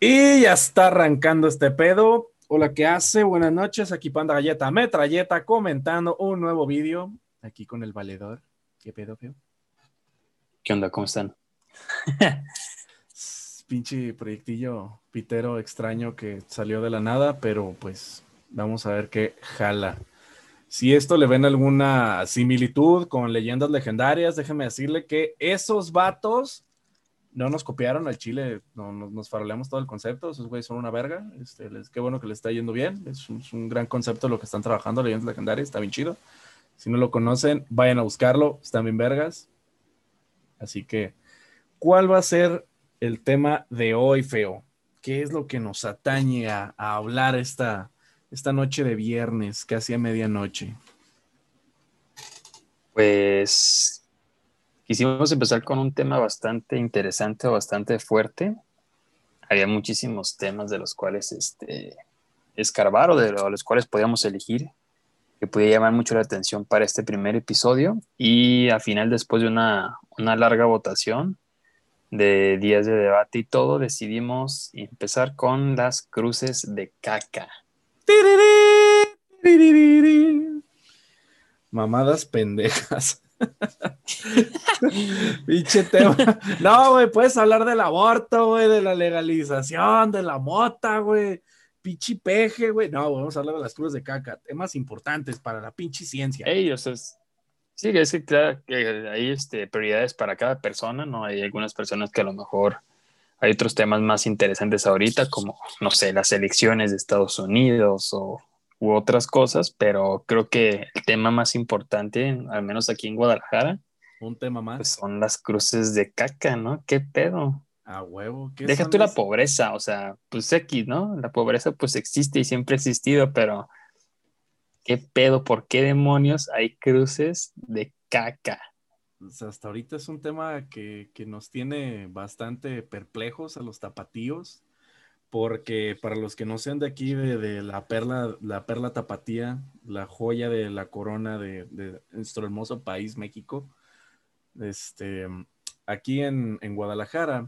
Y ya está arrancando este pedo. Hola, ¿qué hace? Buenas noches. Aquí Panda Galleta Metralleta comentando un nuevo vídeo. Aquí con el valedor. ¿Qué pedo, feo? ¿Qué onda? ¿Cómo están? Pinche proyectillo pitero extraño que salió de la nada, pero pues vamos a ver qué jala. Si esto le ven alguna similitud con leyendas legendarias, déjeme decirle que esos vatos no nos copiaron al Chile, no, nos faroleamos todo el concepto, esos güeyes son una verga, este, les, qué bueno que les está yendo bien, es un, gran concepto lo que están trabajando, leyendas legendarias, está bien chido. Si no lo conocen, vayan a buscarlo, están bien vergas. Así que, ¿cuál va a ser el tema de hoy, Feo? ¿Qué es lo que nos atañe a, a hablar esta, esta noche de viernes, casi a medianoche? Pues Quisimos empezar con un tema bastante interesante, bastante fuerte. Había muchísimos temas de los cuales este, escarbar o de los cuales podíamos elegir que podía llamar mucho la atención para este primer episodio. Y al final, después de una, una larga votación de días de debate y todo, decidimos empezar con las cruces de caca. Mamadas pendejas. Pinche tema. No, güey, puedes hablar del aborto, güey, de la legalización, de la mota, güey. Pinche peje, güey. No, vamos a hablar de las cruces de caca. Temas importantes para la pinche ciencia. Ellos es. Sí, es que claro hay este, prioridades para cada persona, ¿no? Hay algunas personas que a lo mejor hay otros temas más interesantes ahorita, como, no sé, las elecciones de Estados Unidos o u otras cosas, pero creo que el tema más importante, al menos aquí en Guadalajara, un tema más, pues son las cruces de caca, ¿no? ¿Qué pedo? A huevo. ¿qué Deja tú la pobreza, o sea, pues aquí, ¿no? La pobreza pues existe y siempre ha existido, pero ¿qué pedo? ¿Por qué demonios hay cruces de caca? Hasta ahorita es un tema que, que nos tiene bastante perplejos a los tapatíos porque para los que no sean de aquí, de, la perla, la perla tapatía, la joya de la corona de, nuestro hermoso país, México, este, aquí en, Guadalajara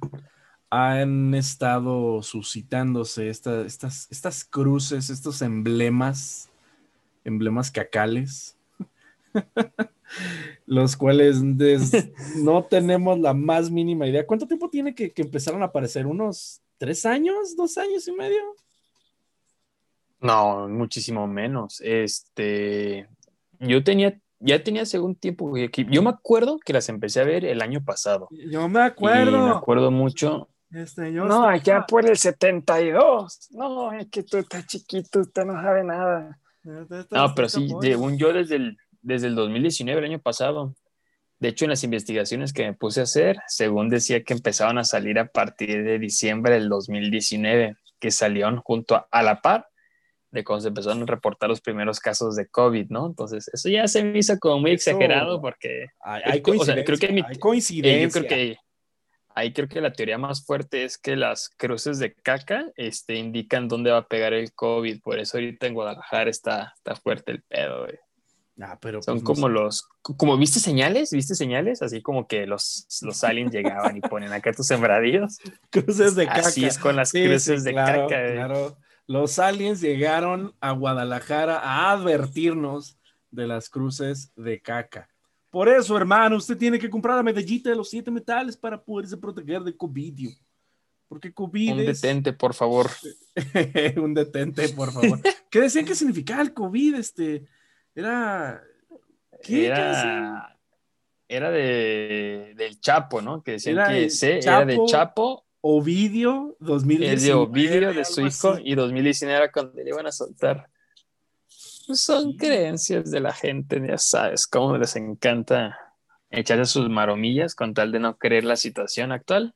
han estado suscitándose estas, estas cruces, estos emblemas, emblemas cacales, los cuales no tenemos la más mínima idea. ¿Cuánto tiempo tiene que, que empezaron a aparecer? ¿Unos tres años, dos años y medio. No, muchísimo menos. Este, yo tenía, ya tenía según tiempo, yo me acuerdo que las empecé a ver el año pasado. Yo me acuerdo. me acuerdo mucho. Este, no, allá por el 72. No, es que tú estás chiquito, usted no sabe nada. No, pero sí, según yo desde el, desde el 2019, el año pasado, de hecho, en las investigaciones que me puse a hacer, según decía que empezaban a salir a partir de diciembre del 2019, que salieron junto a, la par de cuando se empezaron a reportar los primeros casos de COVID, ¿no? Entonces, eso ya se me hizo como muy exagerado porque... Hay, coincidencia, creo que hay coincidencia. yo creo que ahí creo que la teoría más fuerte es que las cruces de caca este, indican dónde va a pegar el COVID. Por eso ahorita en Guadalajara está, está fuerte el pedo, güey. Ah, pero Son pues, como los, como viste señales, viste señales, así como que los, los aliens llegaban y ponen acá tus sembradíos. Cruces de caca. Así es con las cruces de caca. Claro. Los aliens llegaron a Guadalajara a advertirnos de las cruces de caca. Por eso, hermano, usted tiene que comprar la medallita de los siete metales para poderse proteger de COVID. Porque COVID Un detente, por favor. Un detente, por favor. ¿Qué decían que significaba el COVID? Este era. ¿Qué? Era, era de, del Chapo, ¿no? Que decían que C era de Chapo. Ovidio 2019. Es de Ovidio, de su hijo, y 2019 era cuando le iban a soltar. Pues son creencias de la gente, ya sabes, cómo les encanta echarse sus maromillas con tal de no creer la situación actual.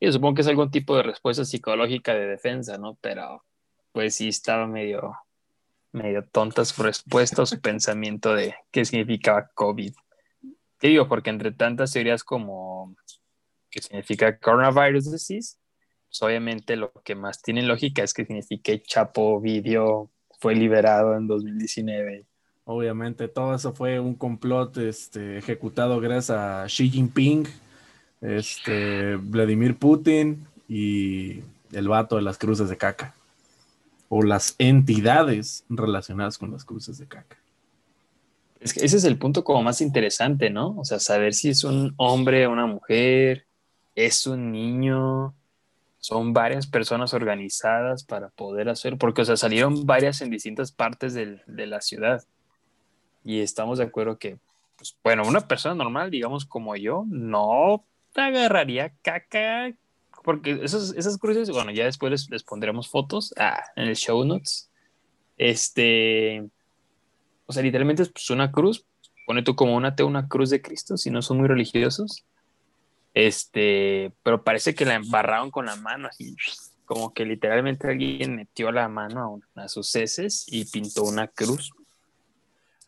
Y supongo que es algún tipo de respuesta psicológica de defensa, ¿no? Pero pues sí estaba medio, medio tontas su respuesta su pensamiento de qué significaba COVID. ¿Qué digo? Porque entre tantas teorías como qué significa coronavirus disease, pues obviamente lo que más tiene lógica es que significa Chapo Video fue liberado en 2019. Obviamente todo eso fue un complot este, ejecutado gracias a Xi Jinping, este, Vladimir Putin y el vato de las cruces de caca o las entidades relacionadas con las cruces de caca. Es ese es el punto como más interesante, ¿no? O sea, saber si es un hombre una mujer, es un niño, son varias personas organizadas para poder hacer, porque, o sea, salieron varias en distintas partes de la ciudad. Y estamos de acuerdo que, pues, bueno, una persona normal, digamos como yo, no agarraría caca porque esas, esas cruces, bueno, ya después les, pondremos fotos ah, en el show notes. Este, o sea, literalmente es pues, una cruz. Pone tú como una una cruz de Cristo, si no son muy religiosos. Este, pero parece que la embarraron con la mano, así, como que literalmente alguien metió la mano a, a sus heces y pintó una cruz.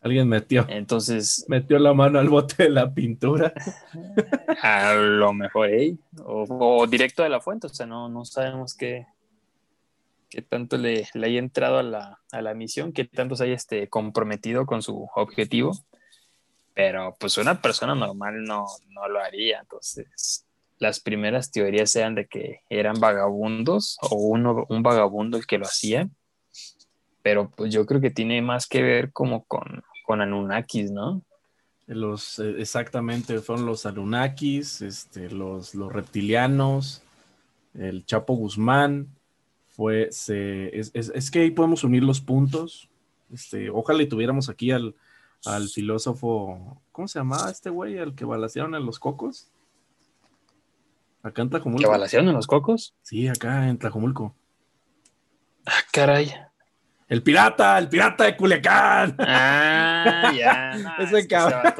Alguien metió. Entonces. Metió la mano al bote de la pintura. A lo mejor, ¿eh? O, directo de la fuente, o sea, no, no sabemos qué, qué tanto le, le haya entrado a la, a la, misión, qué tanto se haya este, comprometido con su objetivo. Pero pues una persona normal no, no lo haría. Entonces, las primeras teorías eran de que eran vagabundos o uno, un vagabundo el que lo hacía. Pero pues yo creo que tiene más que ver como con con Anunnakis, ¿no? Los, eh, exactamente, fueron los Anunnakis, este, los, los reptilianos, el Chapo Guzmán, fue, se, es, que ahí podemos unir los puntos. Este, ojalá y tuviéramos aquí al, al filósofo, ¿cómo se llamaba este güey? Al que balacearon en los cocos. Acá en Tlajomulco. ¿Que balacearon en los cocos? Sí, acá en Tlajomulco. Ah, caray. El pirata, el pirata de Culiacán. Ah, ya. ese cabrón.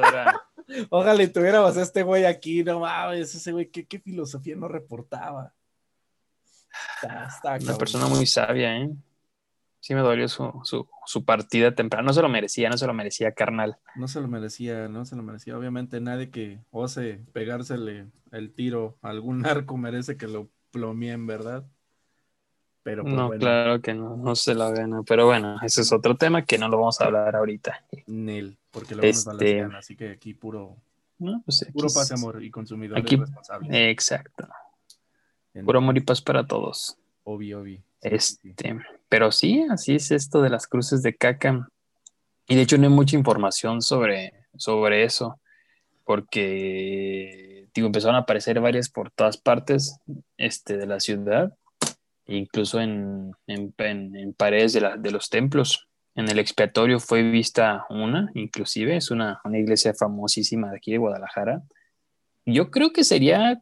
Ojalá y tuviéramos a este güey aquí, no mames, ese güey, ¿qué, filosofía no reportaba? Una persona muy sabia, ¿eh? Sí me dolió su, su, partida temprana. No se lo merecía, no se lo merecía, carnal. No se lo merecía, no se lo merecía. Obviamente nadie que ose pegársele el tiro a algún arco merece que lo plomien, ¿verdad? Pero pues, no, claro que no, no se la gana. Pero bueno, ese es otro tema que no lo vamos a hablar ahorita. Nel, porque lo vamos a este... así que aquí puro, pues, puro paz, amor y consumidores aquí, responsables. Exacto. Puro amor y paz para todos. Obvio, obvio. este, pero sí, así es esto de las cruces de caca. Y de hecho no hay mucha información sobre, sobre eso, porque digo, empezaron a aparecer varias por todas partes este, de la ciudad incluso en, en, paredes de, la, de, los templos. En el expiatorio fue vista una, inclusive, es una, una, iglesia famosísima de aquí de Guadalajara. Yo creo que sería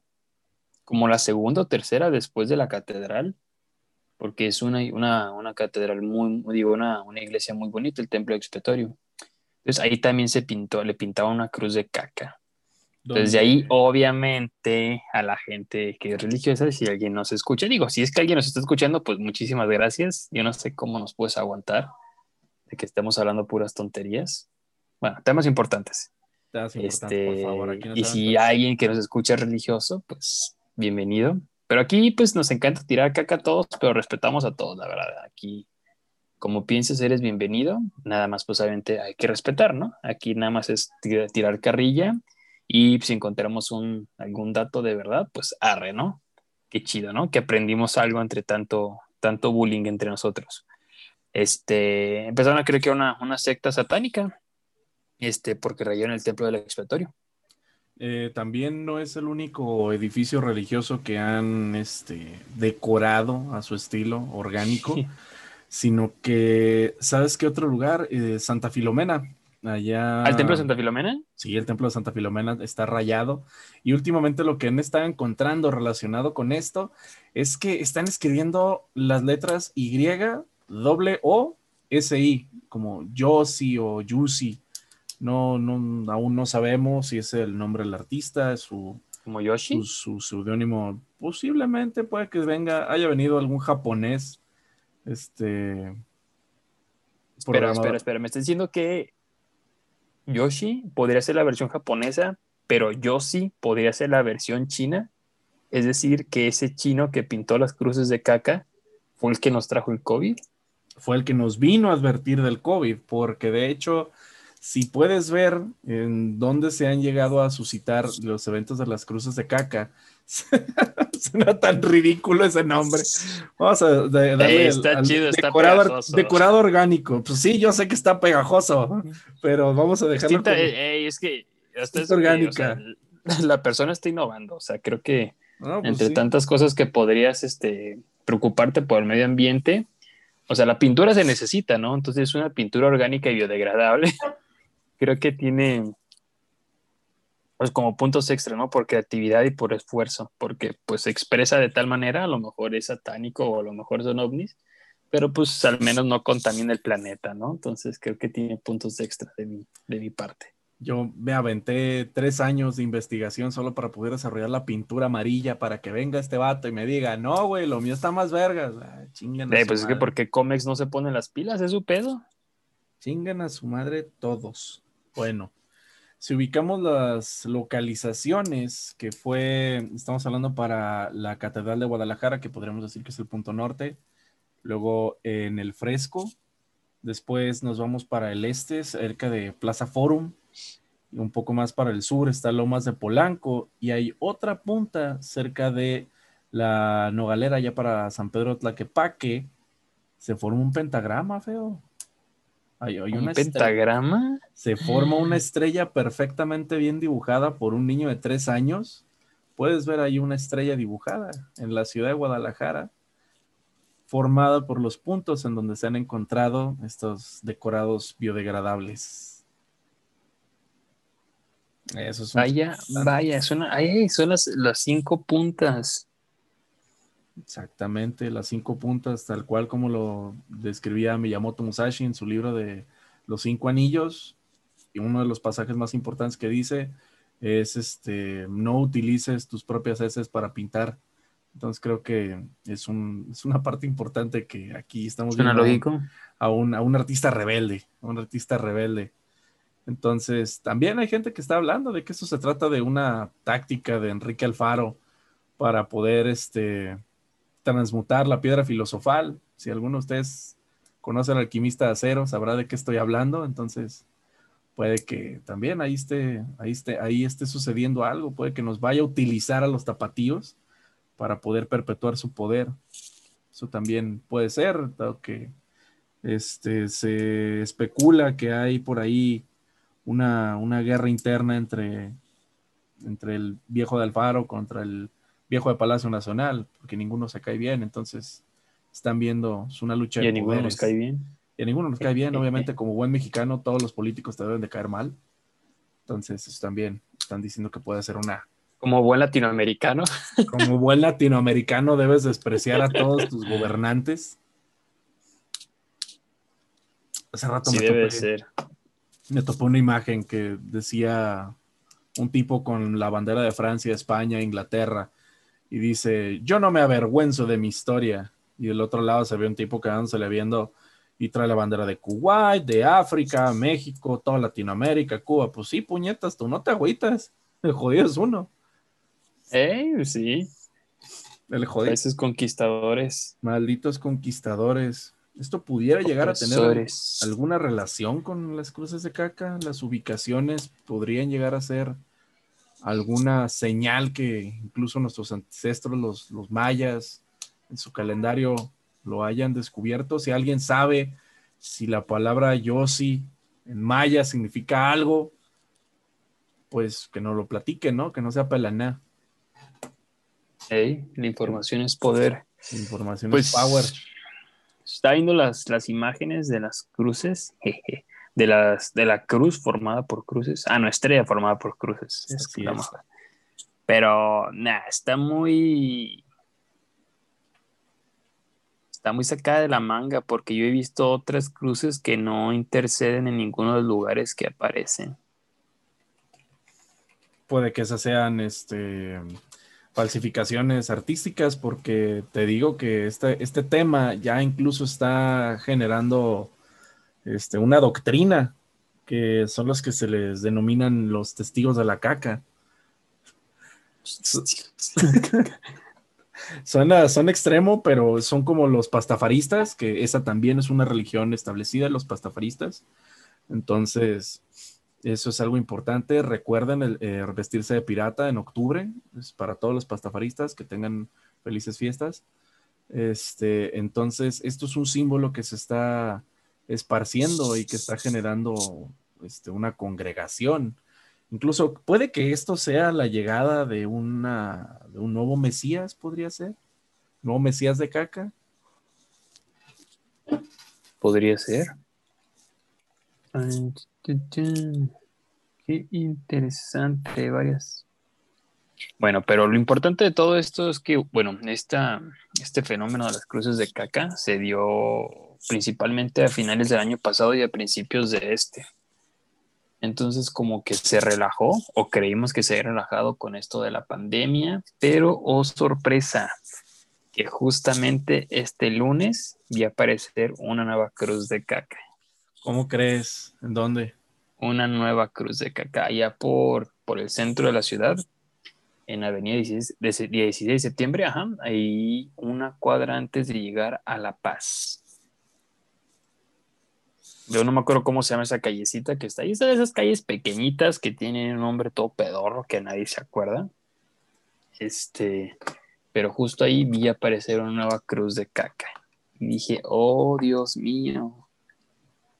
como la segunda o tercera después de la catedral, porque es una, una, una catedral muy, digo, una, una iglesia muy bonita, el templo expiatorio. Entonces ahí también se pintó, le pintaba una cruz de caca. Entonces, de ahí, obviamente, a la gente que es religiosa, si alguien nos escucha, digo, si es que alguien nos está escuchando, pues muchísimas gracias. Yo no sé cómo nos puedes aguantar de que estemos hablando puras tonterías. Bueno, temas importantes. este, y si alguien que nos escucha es religioso, pues bienvenido. Pero aquí, pues nos encanta tirar caca a todos, pero respetamos a todos, la verdad. Aquí, como pienses, eres bienvenido. Nada más, pues obviamente hay que respetar, ¿no? Aquí nada más es tirar carrilla y si encontramos un, algún dato de verdad, pues arre, ¿no? Qué chido, ¿no? Que aprendimos algo entre tanto, tanto bullying entre nosotros. Este, empezaron a creer que era una, una secta satánica, este, porque rayaron el templo del expiatorio. Eh, también no es el único edificio religioso que han este, decorado a su estilo orgánico, sino que, ¿sabes qué otro lugar? Eh, Santa Filomena, Allá. ¿Al templo de Santa Filomena? Sí, el templo de Santa Filomena está rayado. Y últimamente lo que han estado encontrando relacionado con esto es que están escribiendo las letras Y, doble O, S, I, como Yossi o Yusi. No, no, aún no sabemos si es el nombre del artista, su. ¿Como Yoshi? Su seudónimo. Posiblemente puede que venga, haya venido algún japonés. Este. Espera, espera, espera. Me está diciendo que Yoshi podría ser la versión japonesa, pero Yoshi podría ser la versión china. Es decir, que ese chino que pintó las cruces de caca fue el que nos trajo el COVID. Fue el que nos vino a advertir del COVID, porque de hecho, si puedes ver en dónde se han llegado a suscitar los eventos de las cruces de caca, Suena tan ridículo ese nombre. Vamos a darle está chido, decorado, decorado, orgánico. Pues sí, yo sé que está pegajoso, pero vamos a dejarlo. es que es orgánica. la persona está innovando. O sea, creo que pues entre tantas cosas que podrías este, preocuparte por el medio ambiente, o sea, la pintura se necesita, ¿no? Entonces es una pintura orgánica y biodegradable. creo que tiene pues como puntos extra, ¿no? Por creatividad y por esfuerzo, porque pues se expresa de tal manera, a lo mejor es satánico o a lo mejor son ovnis, pero pues al menos no contamina el planeta, ¿no? Entonces creo que tiene puntos extra de mi, de mi parte. Yo me aventé tres años de investigación solo para poder desarrollar la pintura amarilla para que venga este vato y me diga, no, güey, lo mío está más vergas. Ah, eh, pues es que porque Comex no se pone las pilas, es su pedo. Chingan a su madre todos. Bueno, si ubicamos las localizaciones, que fue, estamos hablando para la Catedral de Guadalajara, que podríamos decir que es el punto norte, luego en el Fresco, después nos vamos para el este, cerca de Plaza Forum, y un poco más para el sur está Lomas de Polanco, y hay otra punta cerca de la Nogalera, ya para San Pedro Tlaquepaque, se forma un pentagrama, feo. Hay, ¿Un pentagrama? Se forma una estrella perfectamente bien dibujada por un niño de tres años. Puedes ver ahí una estrella dibujada en la ciudad de Guadalajara, formada por los puntos en donde se han encontrado estos decorados biodegradables. Eso es vaya, vaya, son, son las, las cinco puntas. Exactamente, las cinco puntas, tal cual como lo describía Miyamoto Musashi en su libro de Los Cinco Anillos. Y uno de los pasajes más importantes que dice es este no utilices tus propias heces para pintar. Entonces creo que es, un, es una parte importante que aquí estamos viendo a un, a un artista rebelde, a un artista rebelde. Entonces, también hay gente que está hablando de que eso se trata de una táctica de Enrique Alfaro para poder este, transmutar la piedra filosofal. Si alguno de ustedes conoce al alquimista de acero, sabrá de qué estoy hablando. Entonces, puede que también ahí esté, ahí esté, ahí esté sucediendo algo. Puede que nos vaya a utilizar a los tapatíos para poder perpetuar su poder. Eso también puede ser, dado que este, se especula que hay por ahí una, una guerra interna entre, entre el viejo de Alfaro contra el viejo de Palacio Nacional, porque ninguno se cae bien, entonces están viendo es una lucha. Y a ninguno nos cae bien. Y a ninguno nos cae bien, obviamente como buen mexicano todos los políticos te deben de caer mal. Entonces también están diciendo que puede ser una... Como buen latinoamericano. Como buen latinoamericano debes despreciar a todos tus gobernantes. Hace rato me debe ser. Me topó una imagen que decía un tipo con la bandera de Francia, España, Inglaterra, y dice, yo no me avergüenzo de mi historia. Y del otro lado se ve un tipo quedándosele viendo y trae la bandera de Kuwait, de África, México, toda Latinoamérica, Cuba. Pues sí, puñetas, tú no te agüitas. El jodido es uno. Eh, sí. El jodido. Esos conquistadores. Malditos conquistadores. ¿Esto pudiera llegar a tener alguna relación con las cruces de caca? ¿Las ubicaciones podrían llegar a ser alguna señal que incluso nuestros ancestros, los, los mayas, en su calendario lo hayan descubierto. Si alguien sabe si la palabra Yosi en maya significa algo, pues que no lo platique, ¿no? Que no sea pelaná. Hey, la información es poder. La información es pues, power. Está viendo las, las imágenes de las cruces. Jeje de, las, de la cruz formada por cruces. Ah, no, estrella formada por cruces. Pero, nada, está muy... Está muy sacada de la manga porque yo he visto otras cruces que no interceden en ninguno de los lugares que aparecen. Puede que esas sean este, falsificaciones artísticas porque te digo que este, este tema ya incluso está generando este, una doctrina, que son los que se les denominan los testigos de la caca. Suena, son extremo, pero son como los pastafaristas, que esa también es una religión establecida, los pastafaristas. Entonces, Eso es algo importante. Recuerden el, eh, vestirse de pirata en octubre. Es para todos los pastafaristas que tengan felices fiestas. Este, entonces, esto es un símbolo que se está esparciendo y que está generando este, una congregación. Incluso puede que esto sea la llegada de, una, de un nuevo Mesías, podría ser. Nuevo Mesías de caca. Podría ser. Qué interesante, varias. Bueno, pero lo importante de todo esto es que, bueno, esta, este fenómeno de las cruces de caca se dio principalmente a finales del año pasado y a principios de este. Entonces como que se relajó o creímos que se había relajado con esto de la pandemia, pero oh sorpresa, que justamente este lunes vi aparecer una nueva cruz de caca. ¿Cómo crees? ¿En dónde? Una nueva cruz de caca allá por, por el centro de la ciudad, en Avenida 16 de, 16 de septiembre, ajá, ahí una cuadra antes de llegar a La Paz. Yo no me acuerdo cómo se llama esa callecita que está ahí. Es de esas calles pequeñitas que tienen un nombre todo pedorro que nadie se acuerda. Este, pero justo ahí vi aparecer una nueva cruz de caca. Y dije, oh Dios mío,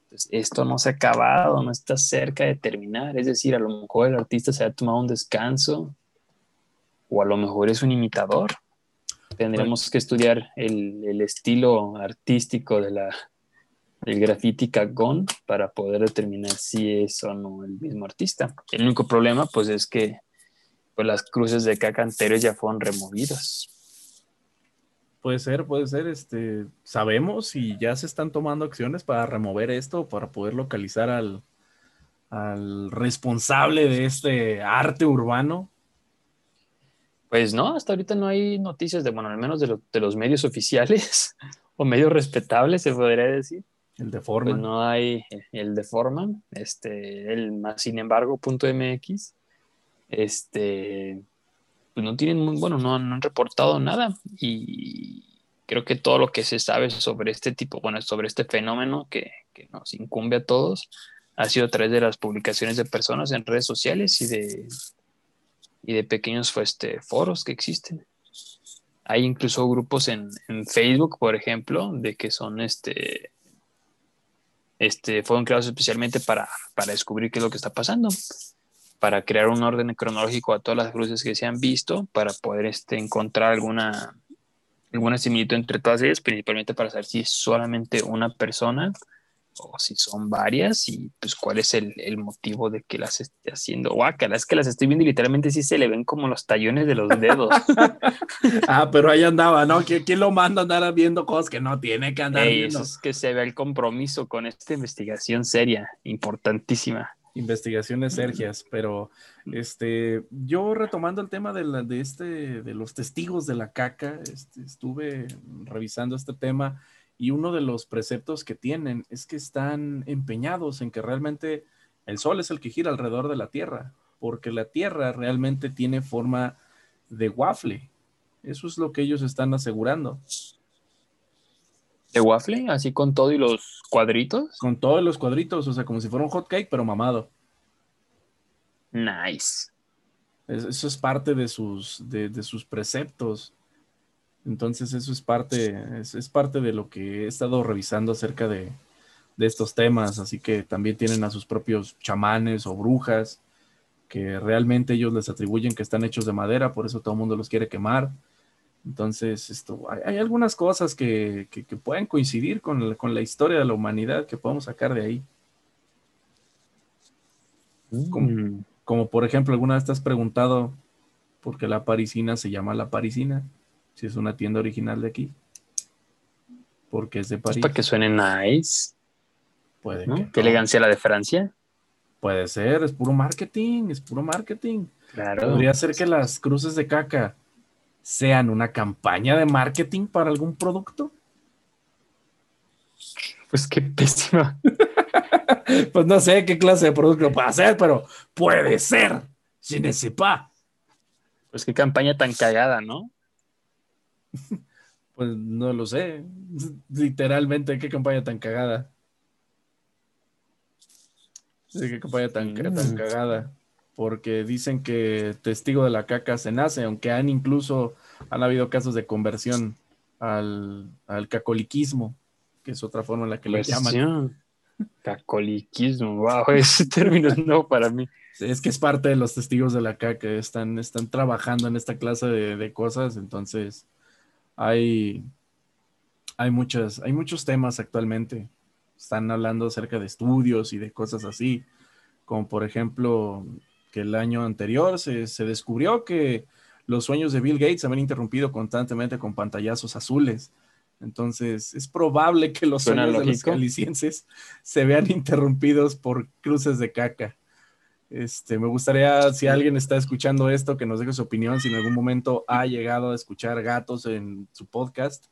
pues esto no se ha acabado, no está cerca de terminar. Es decir, a lo mejor el artista se ha tomado un descanso o a lo mejor es un imitador. Tendremos que estudiar el, el estilo artístico de la, el graffiti cagón para poder determinar si es o no el mismo artista. El único problema, pues, es que pues, las cruces de caca anteriores ya fueron removidas. Puede ser, puede ser. Este, sabemos y ya se están tomando acciones para remover esto, para poder localizar al, al responsable de este arte urbano. Pues no, hasta ahorita no hay noticias de, bueno, al menos de, de los medios oficiales o medios respetables, se podría decir. El de Forman. Pues no hay el de Forman, este, el más sin embargo, punto MX, este, pues no tienen, bueno, no, han reportado nada y creo que todo lo que se sabe sobre este tipo, bueno, sobre este fenómeno que, que nos incumbe a todos, ha sido a través de las publicaciones de personas en redes sociales y de, y de pequeños este, foros que existen. Hay incluso grupos en, en, Facebook, por ejemplo, de que son este, este, fueron creados especialmente para, para descubrir qué es lo que está pasando, para crear un orden cronológico a todas las cruces que se han visto, para poder este, encontrar alguna, alguna similitud entre todas ellas, principalmente para saber si solamente una persona o si son varias y pues cuál es el, el motivo de que las esté haciendo. Guácala, es que las estoy viendo y literalmente sí se le ven como los tallones de los dedos. ah, pero ahí andaba, ¿no? ¿Quién, ¿Quién, lo manda a andar viendo cosas que no tiene que andar Ey, viendo? Eso es que se ve el compromiso con esta investigación seria, importantísima. Investigaciones sergias, pero este, yo retomando el tema de, la, de, este, de los testigos de la caca, este, estuve revisando este tema y uno de los preceptos que tienen es que están empeñados en que realmente el Sol es el que gira alrededor de la Tierra, porque la Tierra realmente tiene forma de waffle. Eso es lo que ellos están asegurando. ¿De waffle? ¿Así con todo y los cuadritos? Con todos los cuadritos, o sea, como si fuera un hot cake, pero mamado. Nice. Eso es parte de sus, de, de sus preceptos. Entonces eso es parte, es, es, parte de lo que he estado revisando acerca de, de, estos temas, así que también tienen a sus propios chamanes o brujas, que realmente ellos les atribuyen que están hechos de madera, por eso todo el mundo los quiere quemar. Entonces, esto, hay, hay algunas cosas que, que, que pueden coincidir con la, con la, historia de la humanidad que podemos sacar de ahí. Mm. Como, como por ejemplo, alguna vez te has preguntado por qué la parisina se llama la parisina si es una tienda original de aquí. Porque es de París. Es para que suene nice. Puede ¿no? que ¿Qué no. elegancia la de Francia? Puede ser, es puro marketing, es puro marketing. Claro. Podría ser que las cruces de caca sean una campaña de marketing para algún producto. Pues qué pésima. pues no sé qué clase de producto puede ser, pero puede ser. Ne sais pas. Pues qué campaña tan cagada, ¿no? Pues no lo sé. Literalmente, qué campaña tan cagada. Sí, qué campaña tan, tan cagada. Porque dicen que testigo de la caca se nace, aunque han incluso, han habido casos de conversión al, al cacoliquismo, que es otra forma en la que le llaman. Cacoliquismo, wow, ese término es nuevo para mí. Es que es parte de los testigos de la caca, están, están trabajando en esta clase de, de cosas, entonces hay, hay, muchas, hay muchos temas actualmente. Están hablando acerca de estudios y de cosas así, como por ejemplo que el año anterior se, se descubrió que los sueños de Bill Gates se habían interrumpido constantemente con pantallazos azules. Entonces, es probable que los sueños de los calicienses se vean interrumpidos por cruces de caca. Este, me gustaría, si alguien está escuchando esto, que nos deje su opinión, si en algún momento ha llegado a escuchar gatos en su podcast.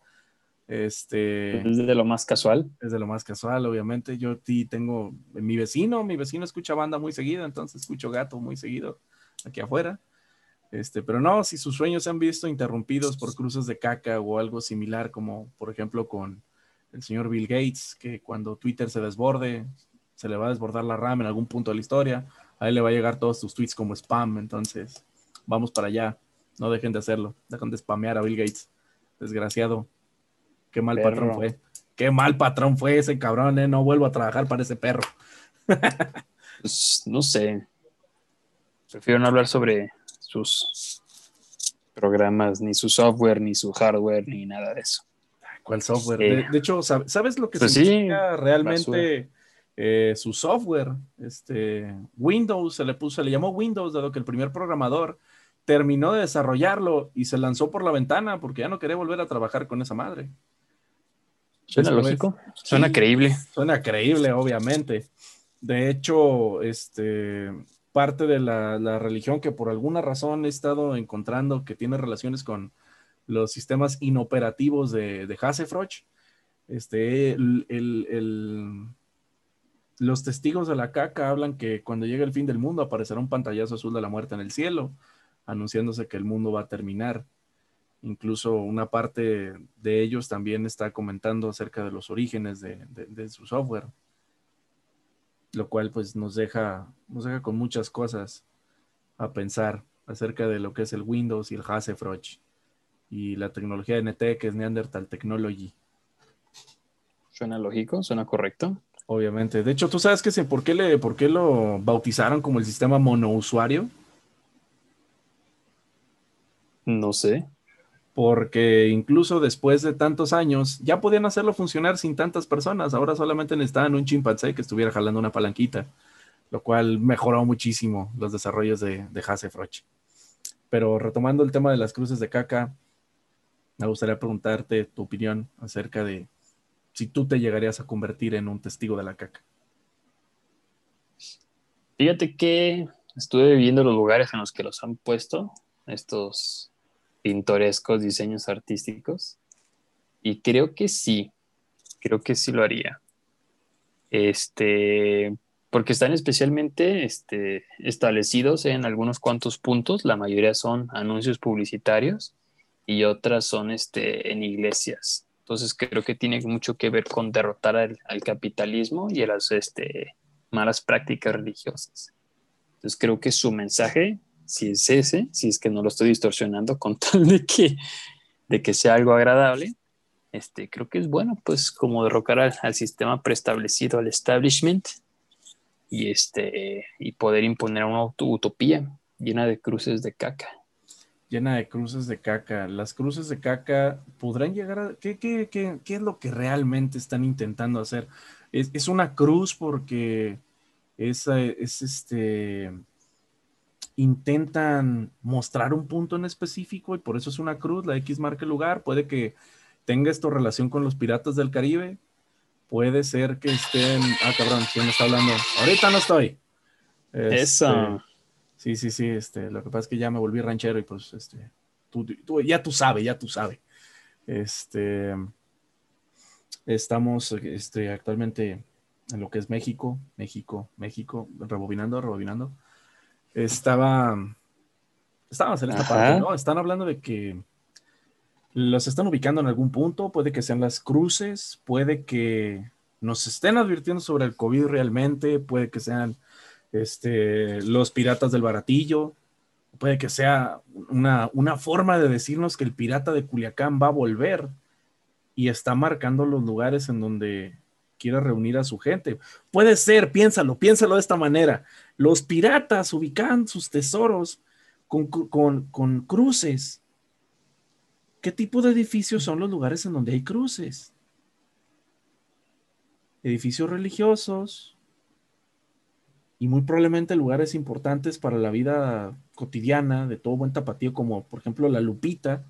Este, Es de lo más casual. es de lo más casual, obviamente. Yo tengo mi vecino, mi vecino escucha banda muy seguido, entonces escucho gato muy seguido aquí afuera. Este, pero no, si sus sueños se han visto interrumpidos por cruces de caca o algo similar, como por ejemplo con el señor Bill Gates, que cuando Twitter se desborde, se le va a desbordar la RAM en algún punto de la historia, a él le va a llegar todos tus tweets como spam, entonces vamos para allá, no dejen de hacerlo, dejen de spamear a Bill Gates, desgraciado, qué mal Perro. patrón fue, qué mal patrón fue ese cabrón, eh, no vuelvo a trabajar para ese perro. Pues, no sé. Prefiero no hablar sobre sus programas, ni su software, ni su hardware, ni nada de eso. ¿Cuál software? Eh, de, de hecho, ¿sab- ¿sabes lo que pues sí, significa realmente eh, su software? Este, Windows se le puso, se le llamó Windows, dado que el primer programador terminó de desarrollarlo y se lanzó por la ventana porque ya no quería volver a trabajar con esa madre. ¿Suena Eso es. lógico? Suena Sí. creíble. Suena creíble, obviamente. De hecho, este, parte de la, la religión que por alguna razón he estado encontrando que tiene relaciones con los sistemas inoperativos de, de Hasselhoff, este, el- el- el- los testigos de la caca hablan que cuando llegue el fin del mundo aparecerá un pantallazo azul de la muerte en el cielo, anunciándose que el mundo va a terminar. Incluso una parte de ellos también está comentando acerca de los orígenes de, su software, lo cual pues nos deja, con muchas cosas a pensar acerca de lo que es el Windows y el Hasselhoff y la tecnología NT que es Neanderthal Technology, Suena lógico, suena correcto. Obviamente. De hecho, ¿tú sabes que se- por, qué le, por qué lo bautizaron como el sistema monousuario? No sé. porque incluso después de tantos años ya podían hacerlo funcionar sin tantas personas. Ahora solamente necesitaban un chimpancé que estuviera jalando una palanquita, lo cual mejoró muchísimo los desarrollos de, de Hasselhoff. Pero retomando el tema de las cruces de caca, me gustaría preguntarte tu opinión acerca de si tú te llegarías a convertir en un testigo de la caca. Fíjate que estuve viendo los lugares en los que los han puesto, estos pintorescos diseños artísticos, y creo que sí, creo que sí lo haría. Este, porque están especialmente este, establecidos en algunos cuantos puntos, la mayoría son anuncios publicitarios y otras son este, en iglesias. Entonces creo que tiene mucho que ver con derrotar al, al capitalismo y a las este, malas prácticas religiosas. Entonces creo que su mensaje, si es ese, si es que no lo estoy distorsionando con tal de que, de que sea algo agradable, este, creo que es bueno, pues como derrocar al, al sistema preestablecido, al establishment, y, este, y poder imponer una ut- utopía llena de cruces de caca. Llena de cruces de caca. Las cruces de caca podrán llegar a... ¿Qué, qué, qué, qué es lo que realmente están intentando hacer? Es, es una cruz porque es, es este... Intentan mostrar un punto en específico y por eso es una cruz. La X marca el lugar. Puede que tenga esto relación con los piratas del Caribe. Puede ser que estén... Ah, cabrón, ¿quién está hablando? Ahorita no estoy. Este, Eso. Sí, sí, sí, este, lo que pasa es que ya me volví ranchero y pues, este, tú, tú- ya tú sabes, ya tú sabes. Este, estamos, este, actualmente en lo que es México, México, México, rebobinando, rebobinando. Estaba, estábamos en esta Ajá. parte, ¿no? Están hablando de que los están ubicando en algún punto, puede que sean las cruces, puede que nos estén advirtiendo sobre el COVID realmente, puede que sean este, los piratas del baratillo, puede que sea una, una forma de decirnos que el pirata de Culiacán va a volver y está marcando los lugares en donde quiere reunir a su gente. Puede ser, piénsalo, piénsalo de esta manera. Los piratas ubican sus tesoros con, con cruces. ¿Qué tipo de edificios son los lugares en donde hay cruces? Edificios religiosos, y muy probablemente lugares importantes para la vida cotidiana de todo buen tapatío, como por ejemplo la Lupita.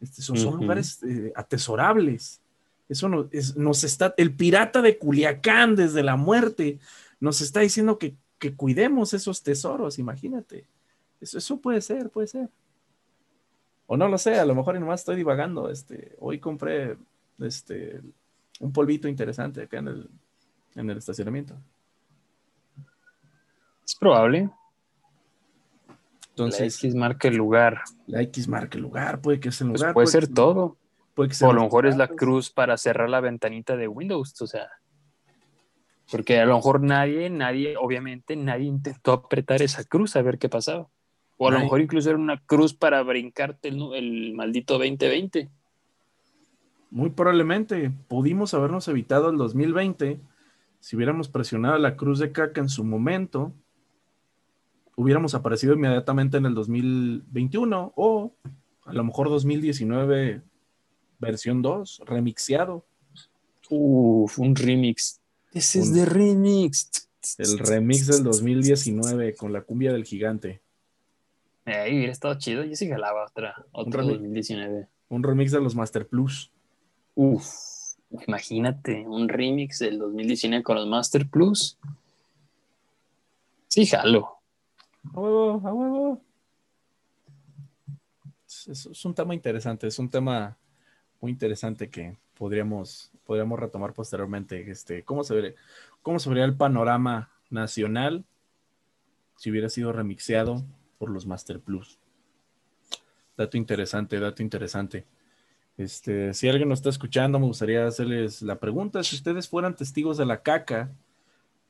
Este, son, lugares eh, atesorables. Eso nos está, el pirata de Culiacán desde la muerte nos está diciendo que, cuidemos esos tesoros, imagínate. Eso, eso puede ser, puede ser. O no lo sé, a lo mejor nomás estoy divagando. Este, hoy compré este, un polvito interesante acá en el, en el estacionamiento. Es probable. Entonces, la X marca el lugar. La X marca el lugar, puede que sea el pues lugar. puede, ser todo. Puede o a lo mejor es la cruz para cerrar la ventanita de Windows, o sea. Porque a lo mejor nadie, nadie, obviamente nadie intentó apretar esa cruz a ver qué pasaba. O a lo mejor incluso era una cruz para brincarte el, el maldito 2020. Muy probablemente. Pudimos habernos evitado el 2020 si hubiéramos presionado la cruz de caca en su momento hubiéramos aparecido inmediatamente en el 2021 o a lo mejor 2019 versión 2, remixeado. Uf, un remix. Ese es de remix. El remix del 2019 con la cumbia del gigante. Ahí hubiera estado chido. Yo sí jalaba otra, otro un 2019. Un remix de los Master Plus. Uf, imagínate, un remix del 2019 con los Master Plus. Sí, jalo. A huevo, a huevo. Es, un tema interesante, es un tema muy interesante que podríamos, podríamos retomar posteriormente. Este, ¿cómo, se vería, ¿Cómo se vería el panorama nacional si hubiera sido remixeado por los Master Plus? Dato interesante, dato interesante. Este, si alguien nos está escuchando, me gustaría hacerles la pregunta, si ustedes fueran testigos de la caca,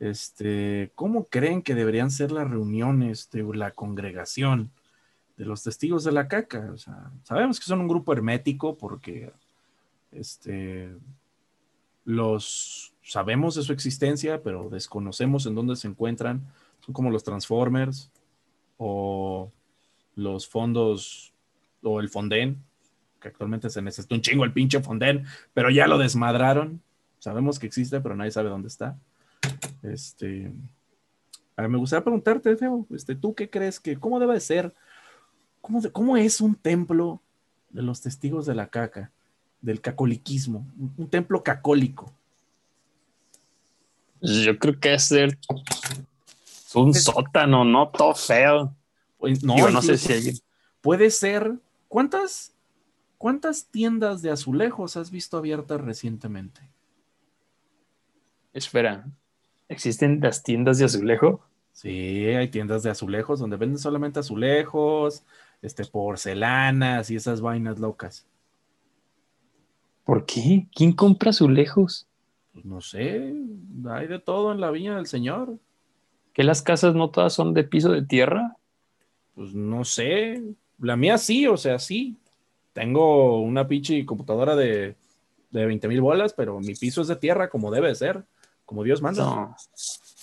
este, ¿Cómo creen que deberían ser las reuniones de la congregación de los testigos de la caca? sabemos que son un grupo hermético porque este, los sabemos de su existencia, pero desconocemos en dónde se encuentran. Son como los Transformers o los fondos o el Fonden, que actualmente se necesita un chingo el pinche Fonden, pero ya lo desmadraron. Sabemos que existe, pero nadie sabe dónde está. Este, me gustaría preguntarte, Feo, este, ¿tú qué crees que, cómo debe ser, cómo, cómo es un templo de los testigos de la caca, del cacoliquismo, un, templo cacólico? Yo creo que es ser un sótano, no todo feo. Pues, no, no sé si Puede ser. ¿Cuántas, ¿Cuántas tiendas de azulejos has visto abiertas recientemente? Espera, ¿Existen las tiendas de azulejo? Sí, hay tiendas de azulejos donde venden solamente azulejos, este, porcelanas y esas vainas locas. ¿Por qué? ¿Quién compra azulejos? Pues no sé, hay de todo en la viña del Señor. ¿Que las casas no todas son de piso de tierra? Pues no sé, la mía sí, o sea, sí. Tengo una pinche computadora de, de 20 mil bolas, pero mi piso es de tierra como debe ser como Dios manda.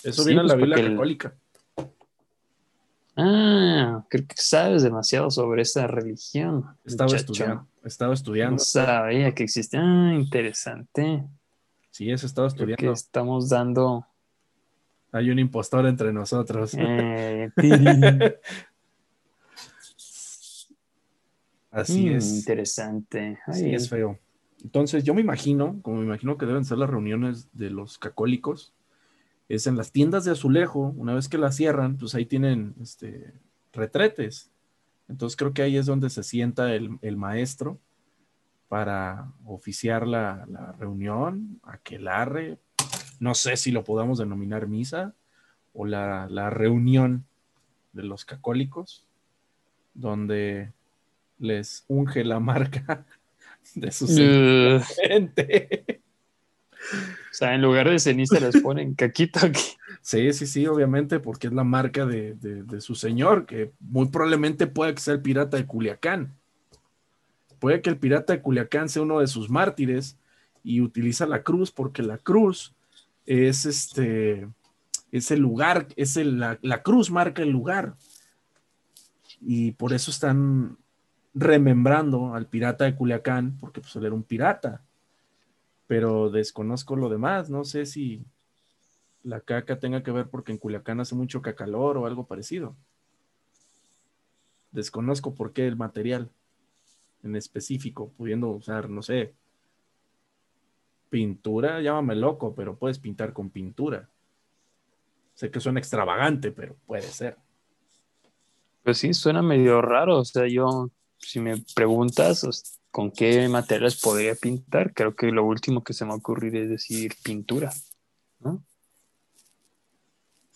Eso viene en la pues, Biblia católica. Ah, creo que sabes demasiado sobre esa religión. Estaba estudiando. Estaba estudiando. No sabía que existía. Ah, interesante. Sí, eso estaba estudiando. estamos dando. Hay un impostor entre nosotros. Eh, Así mm, es. Interesante. Así es feo. Entonces, yo me imagino, como me imagino que deben ser las reuniones de los cacólicos, es en las tiendas de azulejo, una vez que las cierran, pues ahí tienen este, retretes. Entonces, creo que ahí es donde se sienta el, maestro para oficiar la, la reunión, aquelarre, no sé si lo podamos denominar misa o la, la reunión de los cacólicos, donde les unge la marca de su gente. O sea, en lugar de ceniza les ponen caquito aquí. Sí, sí, sí, obviamente, porque es la marca de, de, su señor, que muy probablemente pueda que sea el pirata de Culiacán. Puede que el pirata de Culiacán sea uno de sus mártires y utiliza la cruz porque la cruz es este, es el lugar, es la, la cruz marca el lugar. Y por eso están remembrando al pirata de Culiacán, porque pues él era un pirata. Pero desconozco lo demás, no sé si la caca tenga que ver porque en Culiacán hace mucho cacalor o algo parecido. Desconozco por qué el material en específico, pudiendo usar, no sé, pintura, llámame loco, pero puedes pintar con pintura. Sé que suena extravagante, pero puede ser. Pues sí, suena medio raro. O sea, yo, si me preguntas con qué materiales podría pintar, creo que lo último que se me ocurrir es decir pintura, ¿no?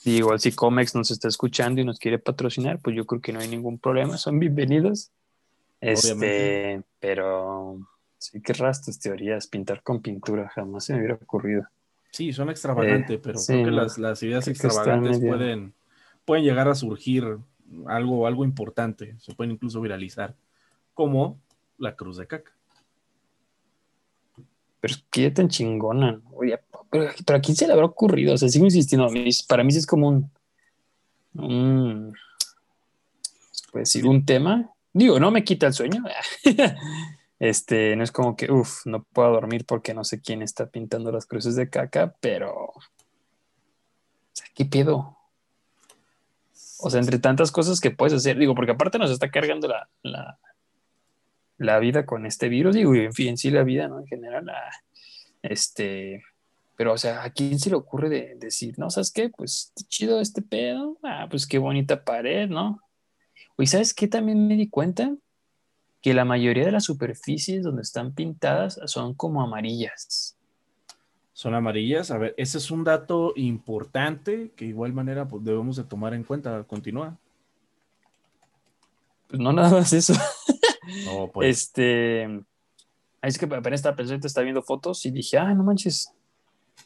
Y igual si Comex nos está escuchando y nos quiere patrocinar, pues yo creo que no hay ningún problema, son bienvenidos. Este, pero sí que rastas teorías, pintar con pintura, jamás se me hubiera ocurrido. Sí, son extravagantes, eh, pero creo que las, ideas extravagantes pueden, pueden llegar a surgir algo, algo importante, se pueden incluso viralizar, como la cruz de caca. Pero es que tan chingona, Oye, pero, a quién se le habrá ocurrido, o sea, sigo insistiendo, para mí es como un, un pues sí, un tema, digo, no me quita el sueño, este, no es como que, uff, no puedo dormir porque no sé quién está pintando las cruces de caca, pero, o sea, ¿qué pedo? O sea, entre tantas cosas que puedes hacer, digo, porque aparte nos está cargando la, la vida con este virus, digo, y en fin, sí la vida, ¿no? En general, este, pero, o sea, ¿a quién se le ocurre de, decir, no, sabes qué? Pues chido este pedo, ah, pues qué bonita pared, ¿no? Y ¿sabes qué? También me di cuenta que la mayoría de las superficies donde están pintadas son como amarillas. Son amarillas. A ver, ese es un dato importante que igual manera pues, debemos de tomar en cuenta. Continúa. Pues no nada más eso. No, pues. Este. Es que apenas estaba pensando, estaba viendo fotos y dije, ah, no manches.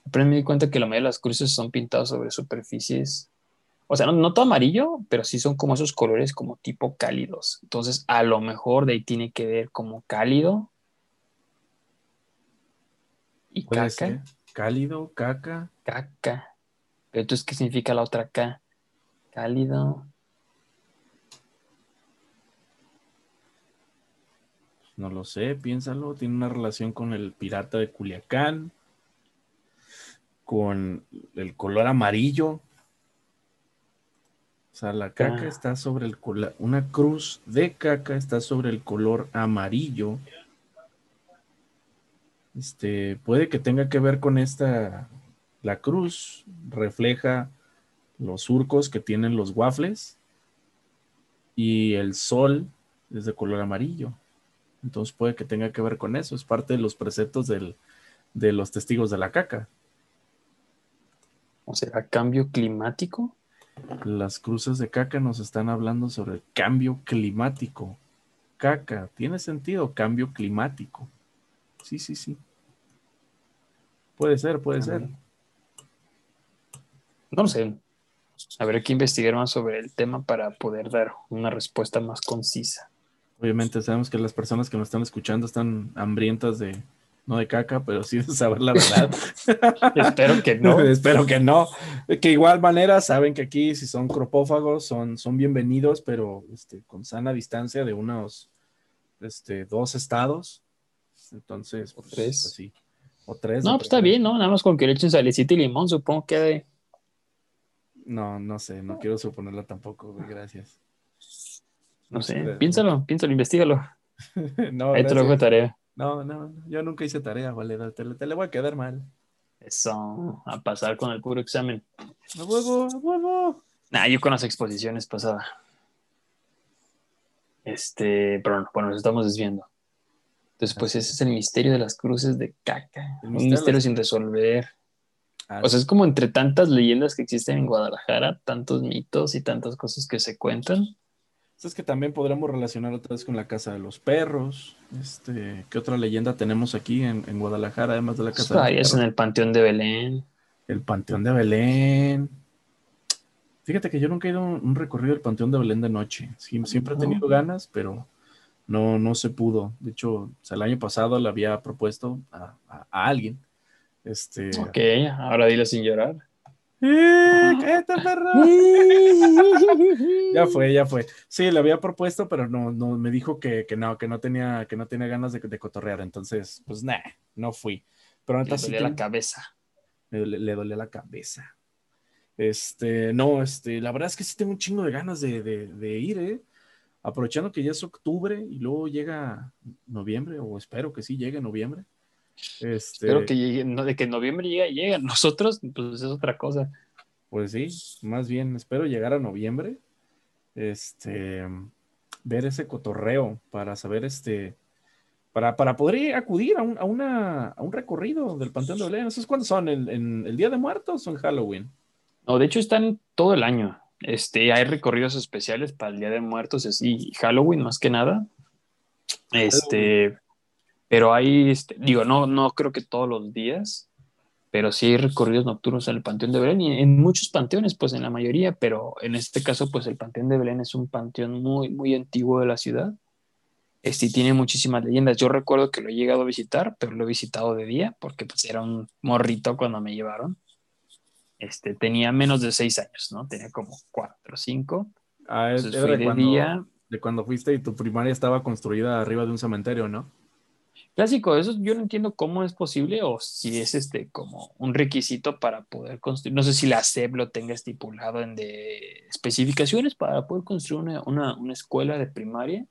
Apenas me di cuenta que la mayoría de las cruces son pintadas sobre superficies. O sea, no, todo amarillo, pero sí son como esos colores como tipo cálidos. Entonces, a lo mejor de ahí tiene que ver como cálido. Y caca. Cálido, caca. Caca. Pero entonces, ¿qué significa la otra K? Cálido. No lo sé, piénsalo. Tiene una relación con el pirata de Culiacán, con el color amarillo. O sea, la caca ah. está sobre el color, una cruz de caca está sobre el color amarillo. Este, puede que tenga que ver con esta, la cruz refleja los surcos que tienen los waffles y el sol es de color amarillo. Entonces puede que tenga que ver con eso. Es parte de los preceptos de los testigos de la caca. ¿O será cambio climático? Las cruces de caca nos están hablando sobre el cambio climático. Caca, tiene sentido, cambio climático. Sí, sí, sí. Puede ser, puede ser. No sé. Habrá que investigar más sobre el tema para poder dar una respuesta más concisa. Obviamente sabemos que las personas que nos están escuchando están hambrientas de, no de caca, pero sí de saber la verdad. Espero que no. Espero que no. Que igual manera saben que aquí si son cropófagos son, son bienvenidos, pero este, con sana distancia de unos este, dos estados. Entonces, o pues, tres. Pues sí. O tres. No, pues está bien, ¿no? Nada más con que le echen salecita y limón, supongo que de... No, no sé, no quiero suponerlo tampoco, gracias. No sé, piénsalo, piénsalo, investigalo. no, Ahí te lo hago tarea. No, no, yo nunca hice tarea, vale, te, le voy a quedar mal. Eso, a pasar con el puro examen. ¡A huevo, a huevo! Nah, yo con las exposiciones pasaba. Este, pero bueno, nos estamos desviando. Entonces, pues ese es el misterio de las cruces de caca. Un misterio sin resolver. Ah, o sea, es como entre tantas leyendas que existen en Guadalajara, tantos mitos y tantas cosas que se cuentan es que también podremos relacionar otra vez con la casa de los perros. Este, ¿qué otra leyenda tenemos aquí en, Guadalajara, además de la casa de los perros? en el Panteón de Belén. El Panteón de Belén. Fíjate que yo nunca he ido a un recorrido del Panteón de Belén de noche. siempre he tenido ganas, pero no, no se pudo. De hecho, el año pasado le había propuesto a, alguien. Este... Ok, ahora dile sin llorar. ¡Cállate, perro! ya fue, ya fue. Sí, le había propuesto, pero no, no me dijo que, no, que no tenía, que no tenía ganas de, de cotorrear. Entonces, pues nah, no fui. Pero le dolía la cabeza. Le, le, dolía la cabeza. Este, no, este, la verdad es que sí tengo un chingo de ganas de, de ir, ¿eh? aprovechando que ya es octubre y luego llega noviembre, o espero que sí llegue noviembre. Este, espero que llegue, no, de que noviembre llegue, llega. Nosotros, pues es otra cosa. Pues sí, más bien espero llegar a noviembre. Este, ver ese cotorreo para saber este. Para, para poder acudir a un, a, una, a un recorrido del Panteón de Belén. ¿Esos cuándo son? ¿En, ¿En, el Día de Muertos o en Halloween? No, de hecho están todo el año. Este, hay recorridos especiales para el Día de Muertos y Halloween más que nada. Este, pero hay, este, digo, no, no creo que todos los días, pero sí hay recorridos nocturnos en el Panteón de Belén y en muchos panteones, pues en la mayoría, pero en este caso, pues el Panteón de Belén es un panteón muy, muy antiguo de la ciudad. Este, tiene muchísimas leyendas. Yo recuerdo que lo he llegado a visitar, pero lo he visitado de día porque pues era un morrito cuando me llevaron este, tenía menos de seis años, ¿no? Tenía como cuatro o cinco. Ah, es, de, cuando, día. de cuando fuiste y tu primaria estaba construida arriba de un cementerio, ¿no? Clásico, eso yo no entiendo cómo es posible o si es este como un requisito para poder construir. No sé si la SEB lo tenga estipulado en de especificaciones para poder construir una, una, una escuela de primaria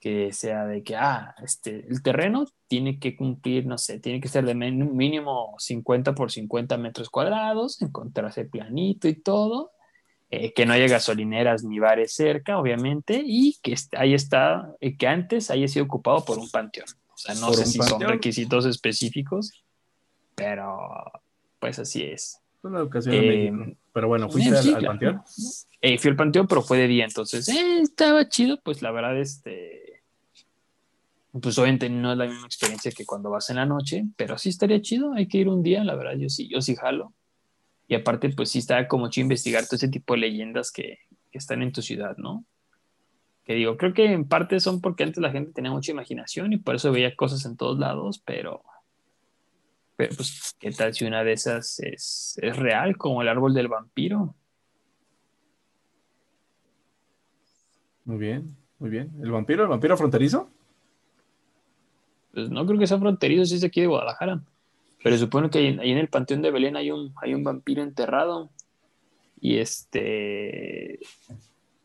que sea de que, ah, este, el terreno tiene que cumplir, no sé, tiene que ser de mínimo 50 por 50 metros cuadrados, encontrarse planito y todo, eh, que no haya gasolineras ni bares cerca, obviamente, y que ahí está, eh, que antes haya sido ocupado por un panteón. O sea, no sé si son requisitos específicos, pero pues así es. Una educación em, Pero bueno, ¿fuiste al, panteón? Eh, fui al panteón, pero fue de día, entonces estaba chido, pues la verdad, este pues obviamente no es la misma experiencia que cuando vas en la noche, pero sí estaría chido, hay que ir un día, la verdad, yo sí, yo sí jalo. Y aparte, pues sí está como chido investigar todo ese tipo de leyendas que, están en tu ciudad, ¿no? Que digo, creo que en parte son porque antes la gente tenía mucha imaginación y por eso veía cosas en todos lados, pero, pero pues, ¿qué tal si una de esas es, es real, como el árbol del vampiro? Muy bien, muy bien. ¿El vampiro, el vampiro fronterizo? pues no creo que sea fronterizo, si es de aquí de Guadalajara. Pero supone que ahí, en el Panteón de Belén hay un, hay un vampiro enterrado. Y este.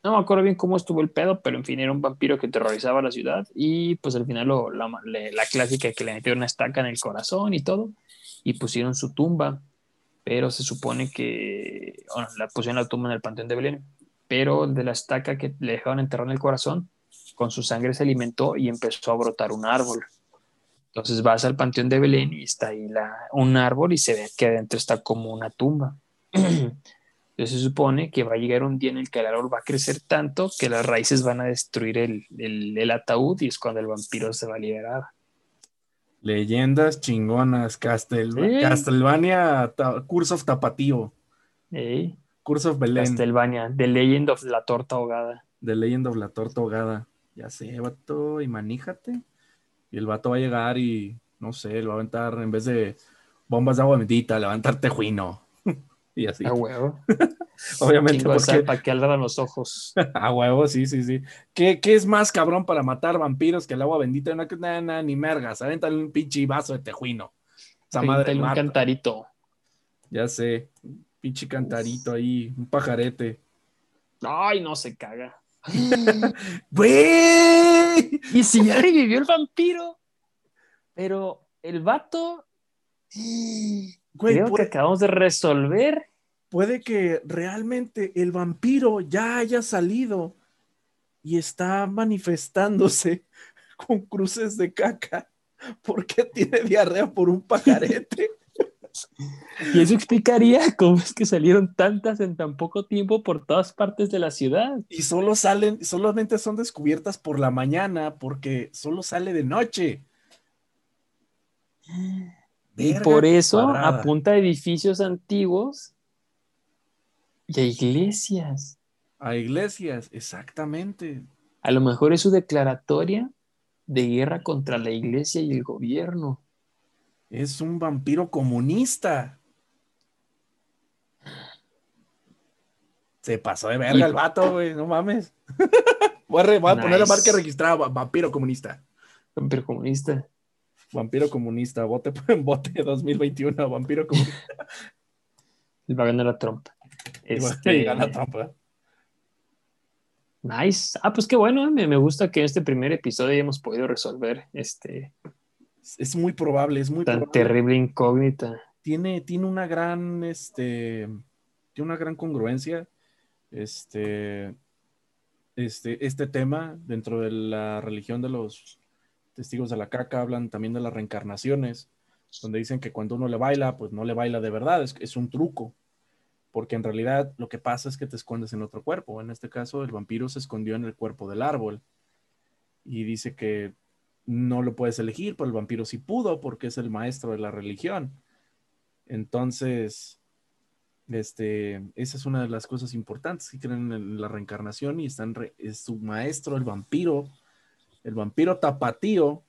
No me acuerdo bien cómo estuvo el pedo, pero en fin, era un vampiro que terrorizaba la ciudad. Y pues al final lo, la, la clásica que le metieron una estaca en el corazón y todo. Y pusieron su tumba. Pero se supone que. Bueno, la pusieron la tumba en el Panteón de Belén. Pero de la estaca que le dejaron enterrar en el corazón, con su sangre se alimentó y empezó a brotar un árbol. Entonces vas al Panteón de Belén y está ahí un árbol y se ve que adentro está como una tumba. Entonces se supone que va a llegar un día en el que el árbol va a crecer tanto que las raíces van a destruir el, el, ataúd y es cuando el vampiro se va a liberar. Leyendas chingonas, Castel Castlevania, Curse of Tapatío. Curse of Belén. Castlevania, The Legend of la Torta Ahogada. The Legend of la Torta Ahogada. Ya sé, vato, y maníjate. Y el vato va a llegar y, no sé, le va a aventar, en vez de bombas de agua bendita, le va a aventar tejuino. y así. A huevo. Obviamente. Porque... Para que aldaran los ojos. a huevo, sí, sí, sí. ¿Qué, ¿Qué, es más cabrón para matar vampiros que el agua bendita? No, ni mergas. Avéntale un pinche vaso de tejuino. Esa madre. un cantarito. Ya sé. Un pinche cantarito ahí. Un pajarete. Ay, no se caga. ¡Güey! Y si ya revivió el vampiro. Pero el vato. creo que acabamos de resolver. Puede que realmente el vampiro ya haya salido y está manifestándose con cruces de caca porque tiene diarrea por un pajarete. Y eso explicaría cómo es que salieron tantas en tan poco tiempo por todas partes de la ciudad. Y solo salen, solamente son descubiertas por la mañana porque solo sale de noche. y por eso, a punta de edificios antiguos, Y a iglesias. A iglesias, exactamente. A lo mejor es su declaratoria de guerra contra la iglesia y el gobierno. Es un vampiro comunista. Se pasó de verga el vato, güey, no mames. voy a, poner la marca registrada, vampiro comunista. Vampiro comunista. Vampiro comunista, vote en bote 2021, vampiro comunista. Va a ganar la trompa. Este... la trompa. Nice. Ah, pues qué bueno. Me, me, gusta que en este primer episodio hayamos podido resolver este. Es muy probable, es muy tan terrible incógnita. Tiene, tiene una gran, este, tiene una gran congruencia, este, este, este tema dentro de la religión de los testigos de la caca hablan también de las reencarnaciones, donde dicen que cuando uno le baila, pues no le baila de verdad, es, es un truco porque en realidad lo que pasa es que te escondes en otro cuerpo. En este caso, el vampiro se escondió en el cuerpo del árbol y dice que no lo puedes elegir, pero el vampiro sí pudo porque es el maestro de la religión. Entonces, este, esa es una de las cosas importantes que creen en la reencarnación y están es su maestro, el vampiro, el vampiro tapatío.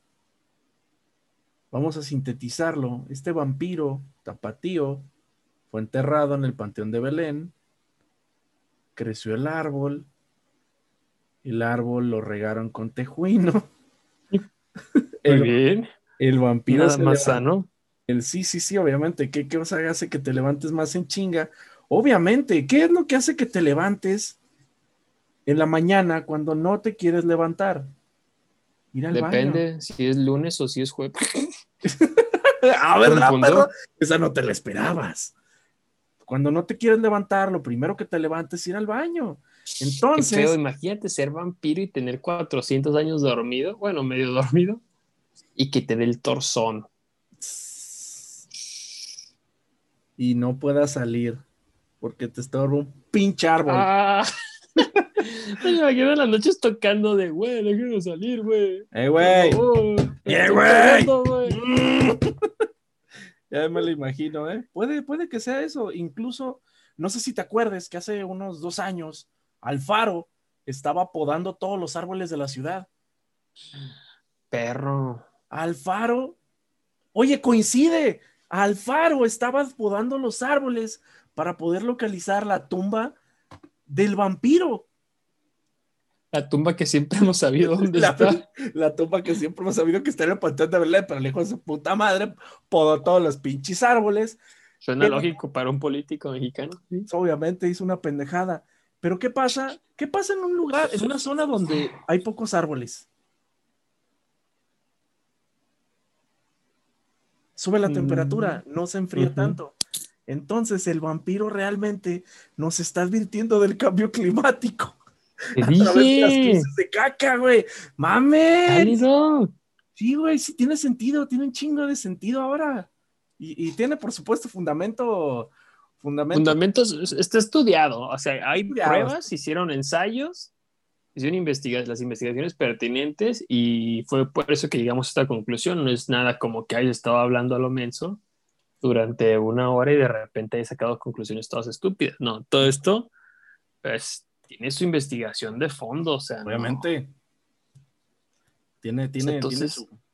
Vamos a sintetizarlo. Este vampiro tapatío fue enterrado en el Panteón de Belén, creció el árbol, el árbol lo regaron con tejuino. Muy el, bien. El vampiro Nada más sano. El sí, sí, sí, obviamente. ¿Qué, ¿Qué cosa hace que te levantes más en chinga? Obviamente, ¿qué es lo que hace que te levantes en la mañana cuando no te quieres levantar? Ir al Depende si es lunes o si es jueves. ah, ¿verdad, perro? Esa no te la esperabas. Cuando no te quieres levantar, lo primero que te levantes es ir al baño. Entonces. imagínate ser vampiro y tener 400 años dormido, bueno, medio dormido, y que te dé el torzón. Y no puedas salir porque te está un pinche árbol. Ah. Me imagino las noches tocando de, güey, no quiero salir, güey. ¡Eh, güey! ¡Eh, güey! Ya me lo imagino, ¿eh? Puede, puede que sea eso. Incluso, no sé si te acuerdes que hace unos dos años, Alfaro estaba podando todos los árboles de la ciudad. Perro. Alfaro. Oye, coincide. Alfaro estaba podando los árboles para poder localizar la tumba del vampiro. La tumba que siempre hemos sabido dónde está. La tumba que siempre hemos sabido que está en el panteón de Belén, pero lejos de su puta madre, podó todos los pinches árboles. Suena lógico para un político mexicano. Obviamente hizo una pendejada. Pero ¿qué pasa? ¿Qué pasa en un lugar, en una zona donde hay pocos árboles? Sube la mm. temperatura, no se enfría tanto. Entonces el vampiro realmente nos está advirtiendo del cambio climático. Te dije. de caca, güey. ¡Mames! Sí, güey, sí tiene sentido, tiene un chingo de sentido ahora. Y, tiene, por supuesto, fundamento. Fundamento. Fundamentos, está estudiado. O sea, hay pruebas, hicieron ensayos, hicieron investigaciones, las investigaciones pertinentes y fue por eso que llegamos a esta conclusión. No es nada como que haya estado hablando a lo menso durante una hora y de repente haya sacado conclusiones todas estúpidas. No, todo esto, pues, tiene su investigación de fondo, o sea. Obviamente. Tiene, tiene,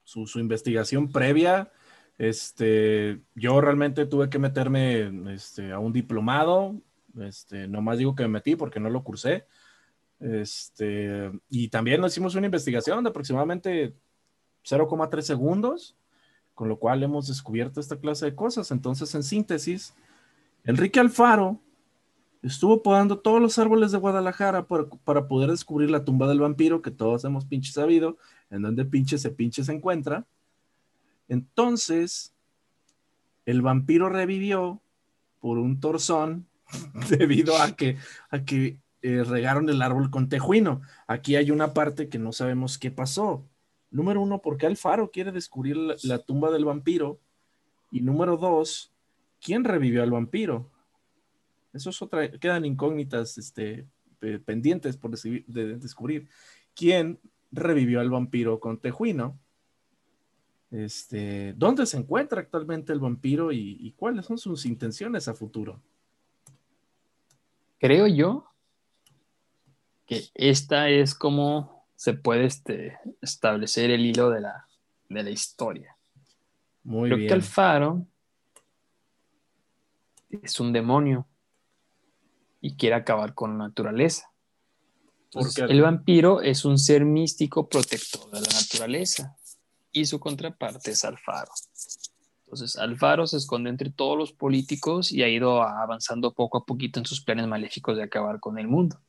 su, investigación previa. Este, yo realmente tuve que meterme este, a un diplomado. Este, nomás digo que me metí porque no lo cursé. Este, y también hicimos una investigación de aproximadamente 0,3 segundos, con lo cual hemos descubierto esta clase de cosas. Entonces, en síntesis, Enrique Alfaro Estuvo podando todos los árboles de Guadalajara para, poder descubrir la tumba del vampiro, que todos hemos pinche sabido, en donde pinche se pinche se encuentra. Entonces, el vampiro revivió por un torzón debido a que, a que eh, regaron el árbol con tejuino. Aquí hay una parte que no sabemos qué pasó. Número uno, porque Alfaro quiere descubrir la, la tumba del vampiro. Y número dos, ¿quién revivió al vampiro? Eso es otra, quedan incógnitas este, pendientes por de descubrir. ¿Quién revivió al vampiro con Tejuino? Este, ¿Dónde se encuentra actualmente el vampiro y, cuáles son sus intenciones a futuro? creo yo que esta es como se puede este, establecer el hilo de la, de la historia. Muy creo bien. que Alfaro es un demonio y quiere acabar con la naturaleza. Entonces, Porque- el vampiro es un ser místico protector de la naturaleza y su contraparte es Alfaro. Entonces, Alfaro se esconde entre todos los políticos y ha ido avanzando poco a poquito en sus planes maléficos de acabar con el mundo.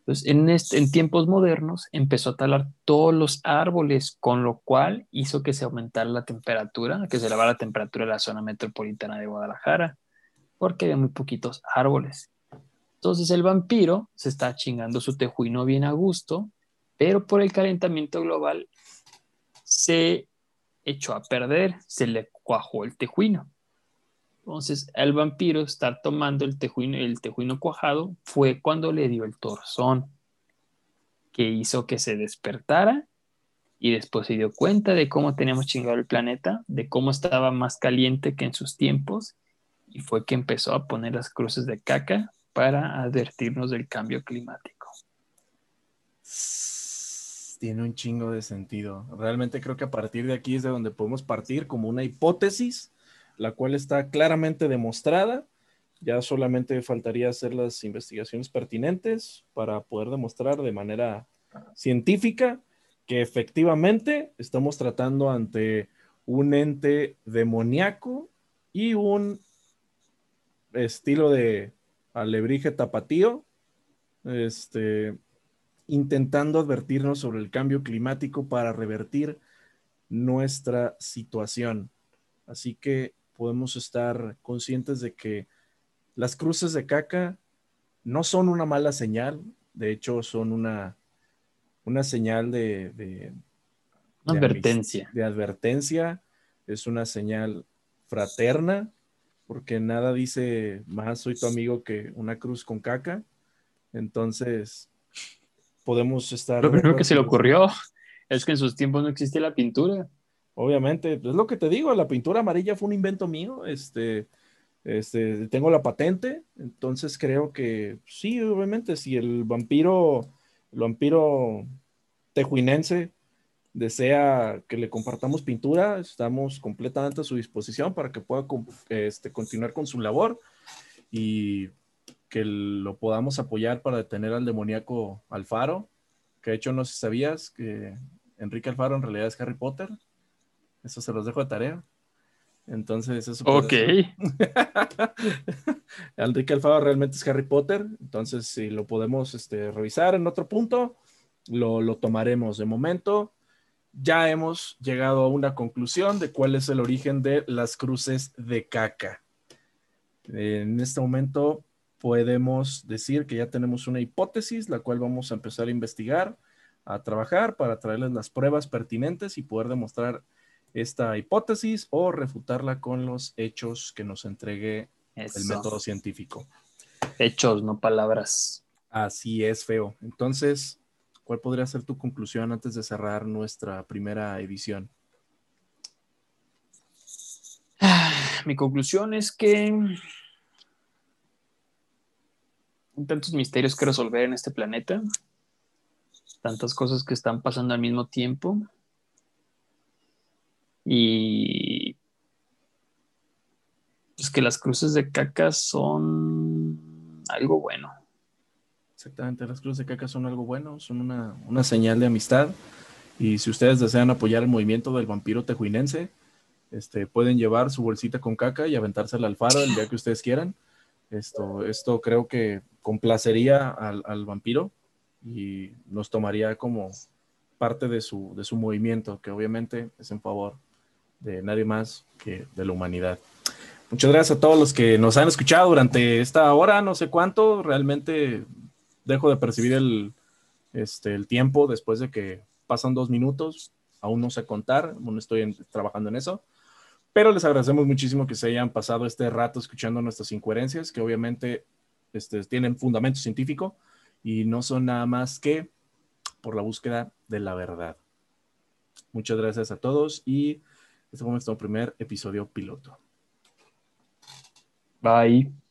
Entonces, en, este- en tiempos modernos empezó a talar todos los árboles, con lo cual hizo que se aumentara la temperatura, que se elevara la temperatura de la zona metropolitana de Guadalajara, porque había muy poquitos árboles. Entonces el vampiro se está chingando su tejuino bien a gusto, pero por el calentamiento global se echó a perder, se le cuajó el tejuino. Entonces el vampiro estar tomando el tejuino, el tejuino cuajado fue cuando le dio el torzón, que hizo que se despertara y después se dio cuenta de cómo teníamos chingado el planeta, de cómo estaba más caliente que en sus tiempos y fue que empezó a poner las cruces de caca para advertirnos del cambio climático. Tiene un chingo de sentido. Realmente creo que a partir de aquí es de donde podemos partir como una hipótesis, la cual está claramente demostrada. Ya solamente faltaría hacer las investigaciones pertinentes para poder demostrar de manera científica que efectivamente estamos tratando ante un ente demoníaco y un estilo de alebrije tapatío, este, intentando advertirnos sobre el cambio climático para revertir nuestra situación. Así que podemos estar conscientes de que las cruces de caca no son una mala señal, de hecho son una, una señal de, de, advertencia. de advertencia, es una señal fraterna, porque nada dice más soy tu amigo que una cruz con caca. Entonces, podemos estar. Lo primero que se le ocurrió es que en sus tiempos no existía la pintura. Obviamente, es lo que te digo, la pintura amarilla fue un invento mío, este, este, tengo la patente, entonces creo que sí, obviamente, si el vampiro, el vampiro tejuinense desea que le compartamos pintura, estamos completamente a su disposición para que pueda este, continuar con su labor y que lo podamos apoyar para detener al demoníaco Alfaro, que de hecho no sé si sabías que Enrique Alfaro en realidad es Harry Potter. Eso se los dejo de tarea. Entonces, eso Ok. Enrique Alfaro realmente es Harry Potter. Entonces, si lo podemos este, revisar en otro punto, lo, lo tomaremos. De momento, ya hemos llegado a una conclusión de cuál es el origen de las cruces de caca. En este momento podemos decir que ya tenemos una hipótesis, la cual vamos a empezar a investigar, a trabajar para traerles las pruebas pertinentes y poder demostrar esta hipótesis o refutarla con los hechos que nos entregue el método científico. Hechos, no palabras. Así es, feo. Entonces, ¿cuál podría ser tu conclusión antes de cerrar nuestra primera edición? Mi conclusión es que hay tantos misterios que resolver en este planeta, tantas cosas que están pasando al mismo tiempo y pues que las cruces de caca son algo bueno. Exactamente, las cruces de caca son algo bueno, son una, una señal de amistad. Y si ustedes desean apoyar el movimiento del vampiro tejuinense, este, pueden llevar su bolsita con caca y aventársela al faro el día que ustedes quieran. Esto, esto creo que complacería al, al vampiro y nos tomaría como parte de su, de su movimiento, que obviamente es en favor de nadie más que de la humanidad. Muchas gracias a todos los que nos han escuchado durante esta hora, no sé cuánto, realmente dejo de percibir el, este, el tiempo después de que pasan dos minutos, aún no sé contar, aún estoy trabajando en eso, pero les agradecemos muchísimo que se hayan pasado este rato escuchando nuestras incoherencias, que obviamente este, tienen fundamento científico y no son nada más que por la búsqueda de la verdad. Muchas gracias a todos y este fue nuestro primer episodio piloto. Bye.